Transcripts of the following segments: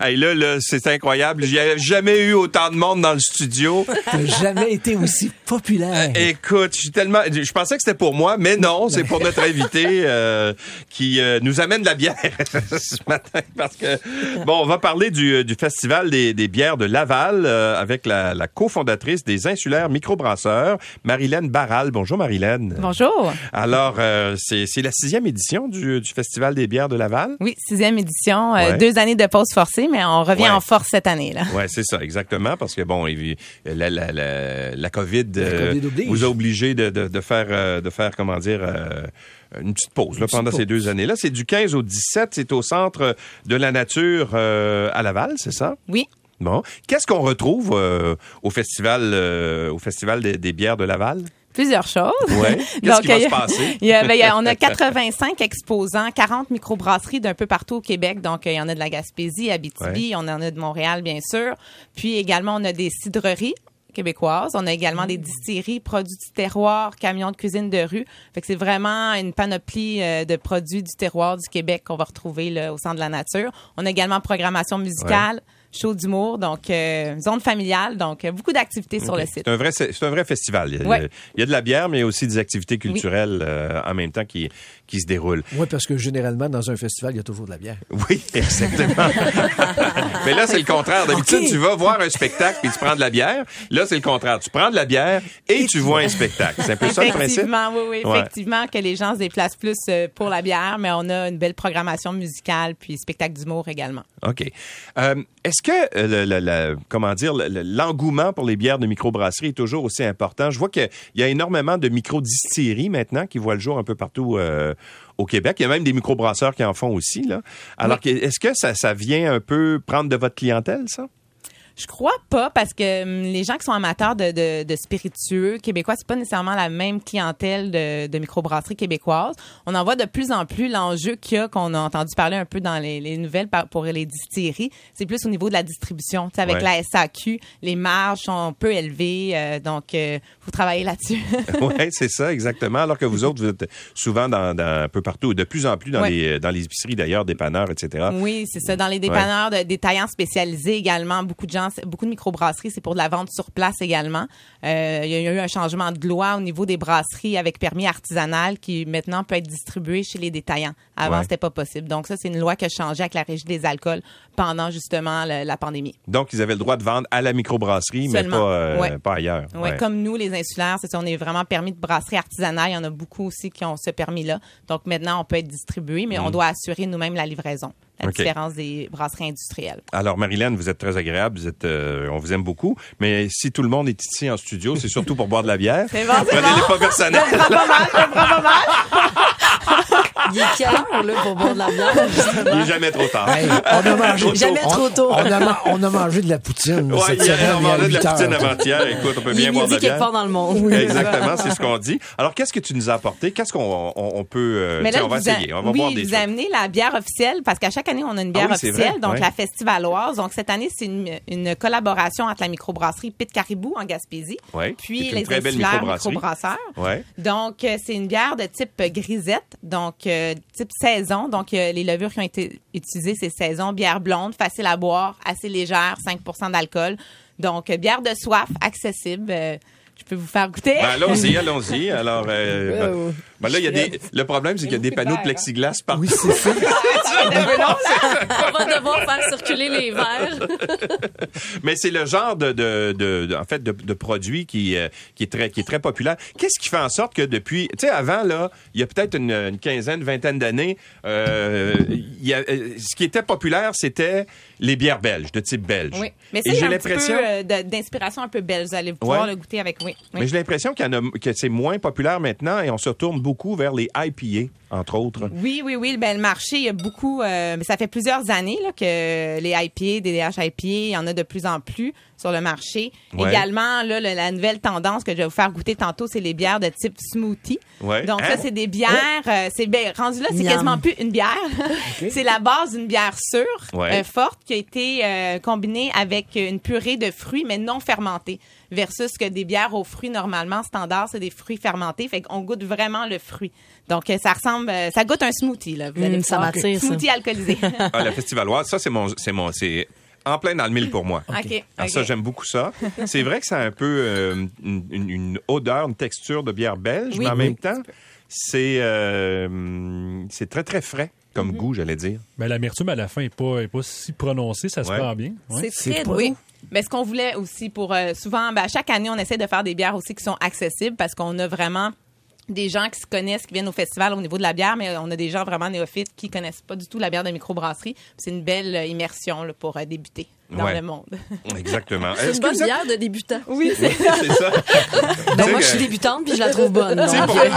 Hey, là, là, c'est incroyable. J'ai jamais eu autant de monde dans le studio. T'as jamais été aussi populaire. Euh, écoute, je suis tellement. Je pensais que c'était pour moi, mais non, c'est pour notre invité euh, qui euh, nous amène de la bière ce matin. Parce que bon, on va parler du, du festival des, des bières de Laval avec la, la cofondatrice des insulaires microbrasseurs, Marilène Barral. Bonjour, Marilène. Bonjour. Alors, c'est c'est la sixième édition du, du festival des bières de Laval? Oui, sixième édition. Ouais. deux années de pause forcée mais on revient Ouais. en force cette année. là. Ouais, c'est ça, exactement, parce que bon, la, la, la, la COVID, euh, COVID oblige. vous a obligé de, de, de faire, euh, de faire, comment dire, euh, une petite pause là, petite pendant ces pause. deux années-là. C'est du 15 au 17, c'est au centre de la nature euh, à Laval, c'est ça? Oui. Bon, qu'est-ce qu'on retrouve euh, au festival, euh, au festival des, des bières de Laval? Plusieurs choses. Ouais. Qu'est-ce qui va se passer? il y a- ben, il y a- on a 85 exposants, 40 microbrasseries d'un peu partout au Québec. Donc, euh, il y en a de la Gaspésie, Abitibi, on en a de Montréal, bien sûr. Puis également, on a des cidreries québécoises. On a également des distilleries, produits du terroir, camions de cuisine de rue. Fait que c'est vraiment une panoplie euh, de produits du terroir du Québec qu'on va retrouver là, au centre de la nature. On a également programmation musicale, show d'humour, donc euh, zone familiale, donc euh, beaucoup d'activités sur le site. C'est un vrai, c'est un vrai festival. Il y, a, Ouais. il y a de la bière, mais il y a aussi des activités culturelles euh, en même temps qui, qui se déroulent. Oui, parce que généralement, dans un festival, il y a toujours de la bière. Oui, exactement. Mais là, c'est le contraire. D'habitude, tu vas voir un spectacle puis tu prends de la bière. Là, c'est le contraire. Tu prends de la bière et, tu vois un spectacle. C'est un peu ça le principe? Effectivement, oui, oui, Ouais. effectivement, que les gens se déplacent plus euh, pour la bière, mais on a une belle programmation musicale puis spectacle d'humour également. OK. Euh, Est-ce que, euh, le, le- le- comment dire, le- le- l'engouement pour les bières de microbrasserie est toujours aussi important? Je vois qu'il y a énormément de microdistilleries maintenant qui voient le jour un peu partout euh, au Québec. Il y a même des microbrasseurs qui en font aussi. Là. Alors, est-ce que ça, ça vient un peu prendre de votre clientèle, ça? Je crois pas parce que hum, les gens qui sont amateurs de, de, de spiritueux québécois, c'est pas nécessairement la même clientèle de, de microbrasseries québécoises. On en voit de plus en plus l'enjeu qu'il y a qu'on a entendu parler un peu dans les, les nouvelles par- pour les distilleries. C'est plus au niveau de la distribution. Tu sais, avec Ouais. la SAQ, les marges sont peu élevées, euh, donc euh, faut travailler là-dessus. oui, c'est ça, exactement. Alors que vous autres, vous êtes souvent dans, dans un peu partout, de plus en plus dans, Ouais. les, dans les épiceries d'ailleurs, dépanneurs, etc. Oui, c'est ça. Dans les dépanneurs de détaillants spécialisés également, beaucoup de gens, beaucoup de microbrasseries, c'est pour de la vente sur place également. Euh, il y a eu un changement de loi au niveau des brasseries avec permis artisanal qui maintenant peut être distribué chez les détaillants. Avant, Ouais. c'était pas possible. Donc ça, c'est une loi qui a changé avec la régie des alcools pendant justement le- la pandémie. Donc, ils avaient le droit de vendre à la microbrasserie, mais Seulement. pas, euh, Ouais. pas ailleurs. Ouais. Comme nous, les insulaires, c'est on est vraiment permis de brasserie artisanale. Il y en a beaucoup aussi qui ont ce permis-là. Donc maintenant, on peut être distribué, mais on doit assurer nous-mêmes la livraison. La différence des brasseries industrielles. Alors, Marilyn, vous êtes très agréable, vous êtes, euh, on vous aime beaucoup, mais si tout le monde est ici en studio, c'est surtout pour boire de la bière. C'est bon, c'est Prenez-les bon. pas personnels. Pas mal, ça prend pas mal. Il est quelle heure, là, pour boire de la bière, justement? Il est jamais trop tard. Hey, on a mangé Jamais trop tôt. On, a, ma- on a mangé de la poutine. Ouais, cette hier, semaine, on a mangeait de la poutine avant-hier. Écoute, on peut Il bien est boire de la midi quelque bière. part dans le monde. Exactement, c'est ce qu'on dit. Alors, qu'est-ce que tu nous as apporté? Qu'est-ce qu'on on, on peut... euh, Mais tiens, là, on va essayer. On va oui, boire des vous trucs. amenez la bière officielle parce qu'à chaque année, on a une bière Ah oui, c'est officielle, donc ouais. la festivaloise. Donc cette année, c'est une, une collaboration entre la microbrasserie Pit Caribou en Gaspésie, Ouais, puis les insulaires microbrasseurs. Ouais. Donc euh, c'est une bière de type euh, grisette, donc euh, type saison. Donc euh, les levures qui ont été utilisées, c'est saison, bière blonde, facile à boire, assez légère, 5% d'alcool. Donc euh, bière de soif, accessible. Je peux vous faire goûter. Ben, allons-y, allons-y. Alors, euh, ben, ben là, il y a des, le problème, c'est qu'il y a des panneaux de plexiglas partout. Oui, c'est ça. On va devoir faire circuler les verres. Mais c'est le genre de, de, de- de- en fait, de, de produit qui, euh, qui est très, qui est très populaire. Qu'est-ce qui fait en sorte que depuis, tu sais, avant là, il y a peut-être une, une quinzaine, vingtaine d'années, euh, euh, ce qui était populaire, c'était les bières belges, de type belge. Oui, mais ça, j'ai a un petit l'impression. euh, d'inspiration un peu belge. Vous allez pouvoir Ouais. le goûter avec, Mais j'ai l'impression qu'il y que c'est moins populaire maintenant et on se tourne beaucoup vers les IPA, entre autres. Oui, oui, oui. Ben, le marché, il y a beaucoup. euh, mais ça fait plusieurs années là, que les IPA, DDH IPA, il y en a de plus en plus sur le marché. Ouais. Également, là, le- la nouvelle tendance que je vais vous faire goûter tantôt, c'est les bières de type smoothie. Ouais. Donc, Hein? ça, c'est des bières. euh, c'est ben, rendu là, c'est quasiment plus une bière. c'est la base d'une bière sûre, Ouais. euh, forte, qui a été euh, combinée avec une purée de fruits, mais non fermentée. Versus que des bières aux fruits, normalement, standard, c'est des fruits fermentés. Fait qu'on goûte vraiment le fruit. Donc, euh, ça ressemble euh, ça goûte un smoothie, là. Vous allez le ça m'attire, ça. Smoothie alcoolisé. Ah, la festivaloise, ça, c'est mon, c'est mon, c'est en plein dans le mille pour moi. OK. Alors OK. ça, j'aime beaucoup ça. C'est vrai que ça a un peu euh, une, odeur, une texture de bière belge, Oui. mais en Oui. même temps, c'est euh, c'est très, très frais comme Mm-hmm. goût, j'allais dire. Ben, l'amertume à la fin n'est pas, est pas si prononcée, ça se Ouais. prend bien. Ouais. C'est très. Oui. Mais ce qu'on voulait aussi pour euh, souvent, ben, chaque année, on essaie de faire des bières aussi qui sont accessibles parce qu'on a vraiment des gens qui se connaissent, qui viennent au festival au niveau de la bière, mais on a des gens vraiment néophytes qui connaissent pas du tout la bière de microbrasserie. C'est une belle euh, immersion pour euh, débuter dans Ouais. le monde. Exactement. C'est Est-ce une bonne êtes- bière de débutant. Oui, Oui, c'est ça. Ben, moi, je suis débutante puis je la trouve bonne. tu sais, donc. pour les-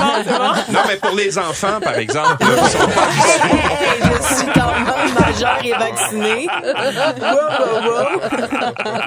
Non, mais pour les enfants, par exemple, là, qui sont pas Hey, je suis quand même majeure et vaccinée. Wow, wow, wow.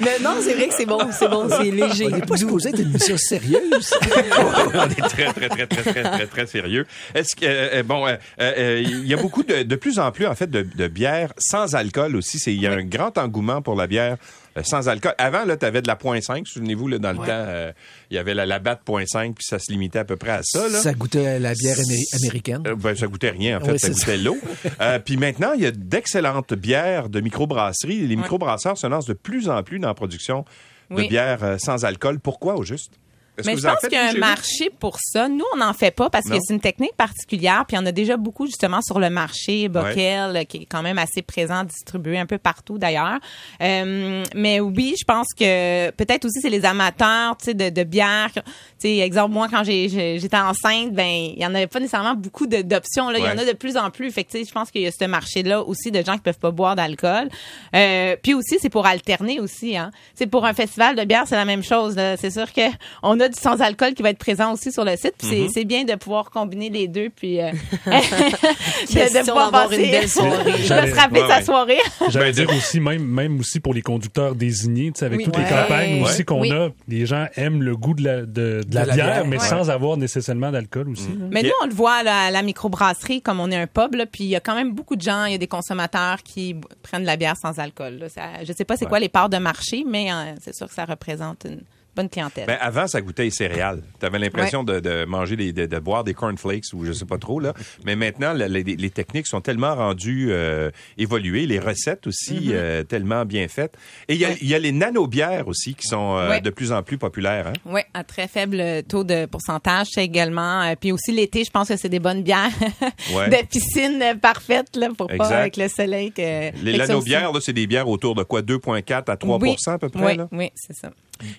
Mais non, c'est vrai que c'est bon, c'est bon, c'est léger. On n'est pas supposé être une mission sérieuse. on est très, très, très, très, très, très, très sérieux. Est-ce que, euh, bon, euh, euh, il y a beaucoup de, de plus en plus, en fait, de, de bières sans alcool aussi. C'est- Il y a un grand engouement pour la bière euh, sans alcool. Avant, là, tu avais de la 0.5. Souvenez-vous, là, dans le temps, euh, il y avait la, la batte 0.5, puis ça se limitait à peu près à ça, là. Ça goûtait la bière améri- américaine. Euh, ben, ça goûtait rien, en fait, Oui, ça goûtait l'eau. Euh, puis maintenant, il y a d'excellentes bières de microbrasserie. Les microbrasseurs se lancent de plus en plus dans la production de Oui. bières euh, sans alcool. Pourquoi, au juste? Est-ce Mais que je en pense faites, qu'il y a un chez vous? marché pour ça. Nous, on n'en fait pas parce Non. que c'est une technique particulière. Puis il y en a déjà beaucoup justement sur le marché. Bockel, euh, qui est quand même assez présent, distribué un peu partout d'ailleurs. Euh, mais oui, je pense que peut-être aussi c'est les amateurs, tu sais, de, de bière. Tu sais, exemple moi quand j'ai- j'ai- j'étais enceinte, ben il y en avait pas nécessairement beaucoup de- d'options. Là, il y en Ouais. a de plus en plus. Fait que tu sais, je pense qu'il y a ce marché-là aussi de gens qui peuvent pas boire d'alcool. Euh, puis aussi c'est pour alterner aussi. Hein. C'est pour un festival de bière, c'est la même chose. là. C'est sûr que on a du sans alcool qui va être présent aussi sur le site. Puis Mm-hmm. c'est- c'est bien de pouvoir combiner les deux. Puis euh, de, pouvoir passer, une belle soirée. de J'allais- se rappeler Ouais, sa soirée. J'allais Ben, de- dire aussi, même, même aussi pour les conducteurs désignés, tu sais, avec Oui. toutes les Ouais. campagnes aussi qu'on Oui. a, les gens aiment le goût de la, de, de la, la bière, bière, mais ouais. sans avoir nécessairement d'alcool aussi. là. Mais nous, on le voit là, à la microbrasserie, comme on est un pub, là, puis il y a quand même beaucoup de gens, il y a des consommateurs qui prennent de la bière sans alcool. Là. Ça- je sais pas c'est quoi les parts de marché, mais euh, c'est sûr que ça représente une bonne clientèle. Ben, avant, ça goûtait les céréales. Tu avais l'impression de, de manger, des, de, de boire des cornflakes ou je sais pas trop. là. Mais maintenant, les, les techniques sont tellement rendues euh, évoluées, les recettes aussi Mm-hmm. euh, tellement bien faites. Et il y a, il y a les nano-bières aussi qui sont euh, Ouais. de plus en plus populaires. Hein? Oui, à très faible taux de pourcentage, également. puis aussi l'été, je pense que c'est des bonnes bières de piscine parfaites là, pour Exact. pas avec le soleil. Que, Les nano-bières, c'est des bières autour de quoi? 2,4 à 3 Oui. à peu près? Oui, là? oui, c'est ça.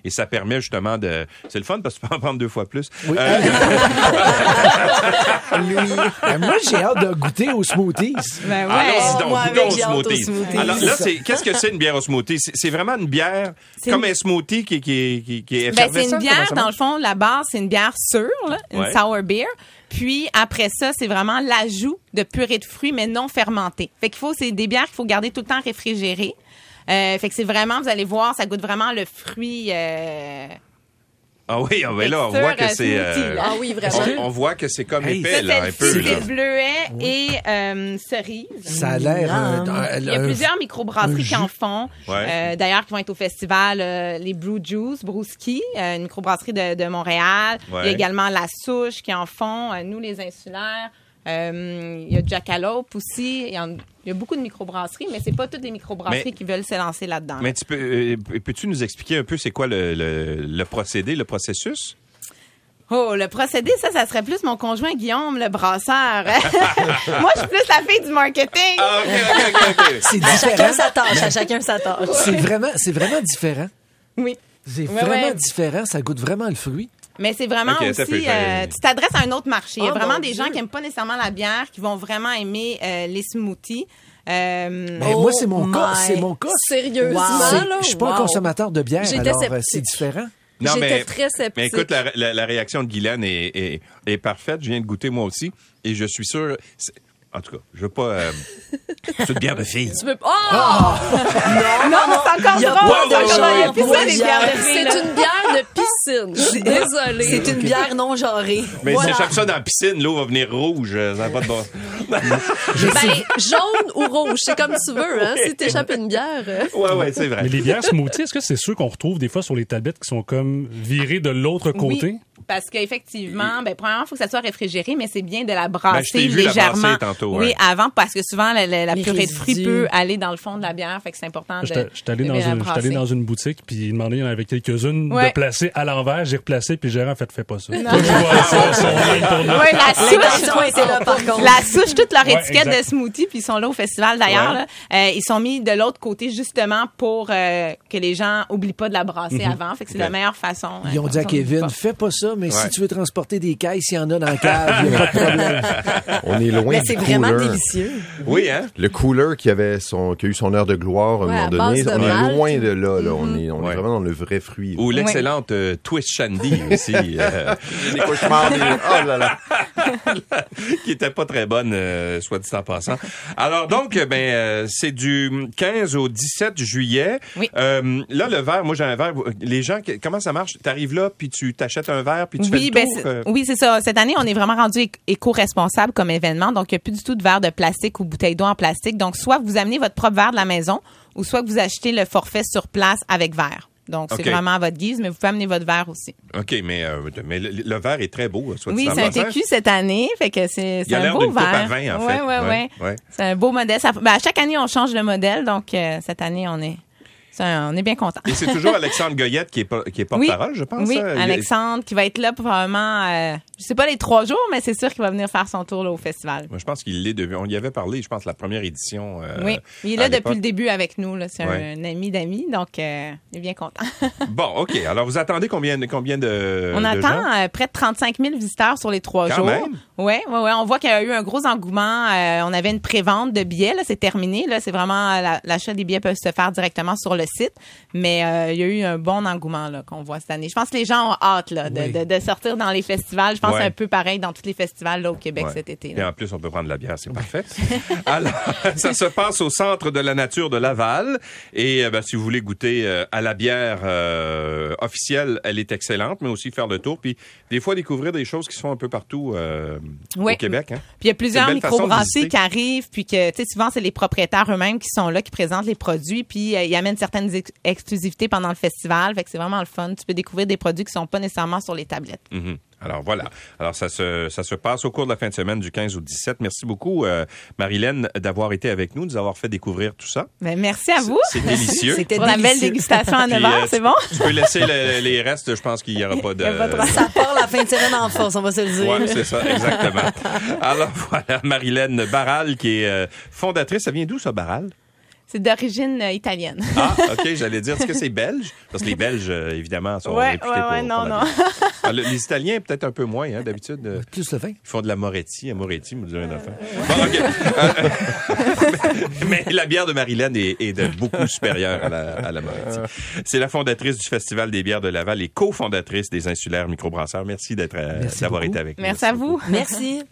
Et ça permet justement de... C'est le fun parce que tu peux en prendre deux fois plus. Oui. Euh, Euh, moi, j'ai hâte de goûter aux smoothies. Ben ouais. Allons-y donc, moi, goûtons avec, au j'ai hâte au smoothie. smoothie. Alors là, C'est qu'est-ce que c'est une bière au smoothie? C'est c'est vraiment une bière C'est comme une- un smoothie qui, qui, qui, qui est Ben, c'est une bière, dans le fond, la base, c'est une bière sûre, là, une Ouais. sour beer. Puis après ça, c'est vraiment l'ajout de purée de fruits, mais non fermentée. Fait qu'il faut, c'est des bières qu'il faut garder tout le temps réfrigérées. Euh, fait que c'est vraiment, vous allez voir, ça goûte vraiment le fruit. euh, Ah oui, ah ben là, on voit que euh, c'est... là. Ah oui, vraiment. on, on voit que c'est comme Hey, épais, là, un peu. c'est bleuet et euh, cerise. Ça a l'air... euh, Il y a plusieurs microbrasseries qui en font. Ouais. Euh, D'ailleurs, qui vont être au festival, euh, les Blue Juice, Brouski, euh, une microbrasserie de, de Montréal. Ouais. Il y a également La Souche qui en font. Euh, nous, les insulaires. Euh, il y a Jackalope aussi. Il y, en- il y a beaucoup de microbrasseries, mais c'est pas toutes des microbrasseries Mais- qui veulent se lancer là-dedans. Mais tu peux, euh, peux-tu nous expliquer un peu c'est quoi le, le, le procédé, le processus? Oh, le procédé, ça, ça serait plus mon conjoint Guillaume, le brasseur. Moi, je suis plus la fille du marketing. Ah, OK, OK, OK, OK. C'est À chacun différent. sa tâche, à chacun sa tâche. C'est vraiment, c'est vraiment différent. Oui. C'est vraiment ouais. différent. Ça goûte vraiment le fruit. Mais c'est vraiment aussi, euh, tu t'adresses à un autre marché. Il y a Oh, vraiment des Dieu. gens qui aiment pas nécessairement la bière, qui vont vraiment aimer euh, les smoothies. Euh, Ben, moi, c'est mon Oh cas. my- C'est mon cas. Sérieusement, C'est- là? Je suis pas un wow. consommateur de bière, J'étais alors euh, sceptique. c'est différent. Non, J'étais mais, très sceptique. mais écoute, la, la- la réaction de Guylaine est, est- est parfaite. Je viens de goûter moi aussi. Et je suis sûr. En tout cas, je veux pas. euh, c'est une bière de fille. Tu veux- Oh! non, pas c'est encore drôle. C'est une bière de piscine. Désolée. C'est une bière non genrée. Mais Voilà. si j'échappe ça dans la piscine, l'eau va venir rouge. euh, Ça n'a pas de bon. Ben, jaune ou rouge, c'est comme tu veux, hein. Si t'échappes une bière. euh, Ouais, ouais, c'est vrai. Mais les bières smoothie, est-ce que c'est ceux qu'on retrouve des fois sur les tablettes qui sont comme virées de l'autre côté? Oui, parce qu'effectivement, ben, premièrement, il faut que ça soit réfrigéré, mais c'est bien de la Ben, je brasser la légèrement. brasser tantôt, Oui, avant, parce que souvent, la, la- la Les purée de fruits peut aller dans le fond de la bière, fait que c'est important de, J'étais j'étais allé, dans une, dans une boutique, puis il demandait, il y en avait quelques-unes Ouais. de placer à l'envers. J'ai replacé, puis le gérant a fait, fais pas ça. Je. Ouais, la souche, L'intention était là, par contre. la souche, toute leur Ouais, étiquette exact. de smoothie, puis ils sont là au festival d'ailleurs. Ouais. Euh, ils sont mis de l'autre côté justement pour euh, que les gens oublient pas de la brasser avant. Fait que c'est la meilleure façon. euh, Ils ont dit à Kevin, fais pas ça, mais Ouais. si tu veux transporter des caisses, il y en a dans la cave, il n'y a pas de problème. On est loin Mais du c'est vraiment cooler. délicieux. Oui, hein? Le cooler qui avait son, qui a eu son heure de gloire à un moment donné, on est loin de là. là. On est, on Ouais. est vraiment dans le vrai fruit. là. Ou l'excellente euh, Twist Shandy aussi, euh, Des cauchemars, des- Oh là là. qui était pas très bonne, euh, soit dit en passant. Alors donc, euh, ben, euh, c'est du 15 au 17 juillet. Oui. Euh, là, le verre, moi j'ai un verre. Les gens, comment ça marche? T'arrives là, puis tu t'achètes un verre, puis tu fais Oui, le ben, tour. euh, oui, c'est ça. Cette année, on est vraiment rendu éc- éco-responsable comme événement. Donc, il n'y a plus du tout de verre de plastique ou bouteille d'eau en plastique. Donc, soit vous amenez votre propre verre de la maison ou soit que vous achetez le forfait sur place avec verre. Donc, c'est vraiment à votre guise, mais vous pouvez amener votre verre aussi. OK, mais, euh, mais le, le verre est très beau, soit dit Oui, c'est un. TQ cette année, fait que c'est Il c'est a un l'air beau verre. à vin, en fait. Ouais, ouais. ouais. C'est un beau modèle. Ça- ben, à chaque année, on change le modèle, donc euh, cette année, on est, on est bien content. Et c'est toujours Alexandre Goyette qui est, qui est porte-parole, je pense. Oui, hein? Alexandre qui va être là probablement, euh, je sais pas les trois jours, mais c'est sûr qu'il va venir faire son tour là, au festival. Moi, je pense qu'il l'est depuis. On y avait parlé, je pense, la première édition. euh, oui, il est là depuis le début avec nous. C'est Ouais. un, ami d'amis, donc euh, il est bien content. Bon, OK. Alors, vous attendez combien, combien de. on de attend gens? euh, près de 35 000 visiteurs sur les trois Quand jours. même. Ouais, ouais. On voit qu'il y a eu un gros engouement. On avait une prévente de billets. Là, c'est terminé. Là, c'est vraiment la- l'achat des billets peuvent se faire directement sur le site. Mais euh, il y a eu un bon engouement là qu'on voit cette année. Je pense que les gens ont hâte là, de, Oui. de, de sortir dans les festivals. Je pense Ouais. un peu pareil dans tous les festivals là, au Québec Ouais. cet été. Et en plus, on peut prendre de la bière, c'est parfait. Alors, ça se passe au Centre de la nature de Laval. Et euh, ben, si vous voulez goûter euh, à la bière officielle, elle est excellente, mais aussi faire le tour. Puis des fois, découvrir des choses qui se font un peu partout Oui. au Québec. Hein? Puis il y a plusieurs microbrasseries qui arrivent, puis que, souvent, c'est les propriétaires eux-mêmes qui sont là, qui présentent les produits, puis ils amènent certaines ex- exclusivités pendant le festival. Fait que c'est vraiment le fun. Tu peux découvrir des produits qui sont pas nécessairement sur les tablettes. Mhm. Alors voilà. Alors ça se, ça se passe au cours de la fin de semaine du 15 au 17. Merci beaucoup, euh, Marilyn, d'avoir été avec nous, de nous avoir fait découvrir tout ça. Ben, merci à vous. C'est délicieux. C'était la belle dégustation à 9 Puis, heures, euh, c'est bon? Tu peux laisser le- les restes, je pense qu'il n'y aura pas de... Il y a pas de Ça part la fin de semaine en force, on va se le dire. Ouais, c'est ça, exactement. Alors voilà, Marilyn Barral, qui est euh, fondatrice. Ça vient d'où, ça, Barral? C'est d'origine euh, italienne. Ah, OK, j'allais dire, est-ce que c'est belge? Parce que les Belges, euh, évidemment, sont Ouais, réputés ouais, pour, ouais, pour non, non. Ah, le- les Italiens, peut-être un peu moins, hein, d'habitude. euh, Plus le vin. Ils font de la Moretti. À Moretti, me dire une affaire. Bon, OK. Mais, mais la bière de Marilyn est, est de beaucoup supérieure à la, à la Moretti. C'est la fondatrice du Festival des bières de Laval et cofondatrice des Insulaires Microbrasseurs. Merci d'être, d'avoir été avec nous. Merci à vous. Merci.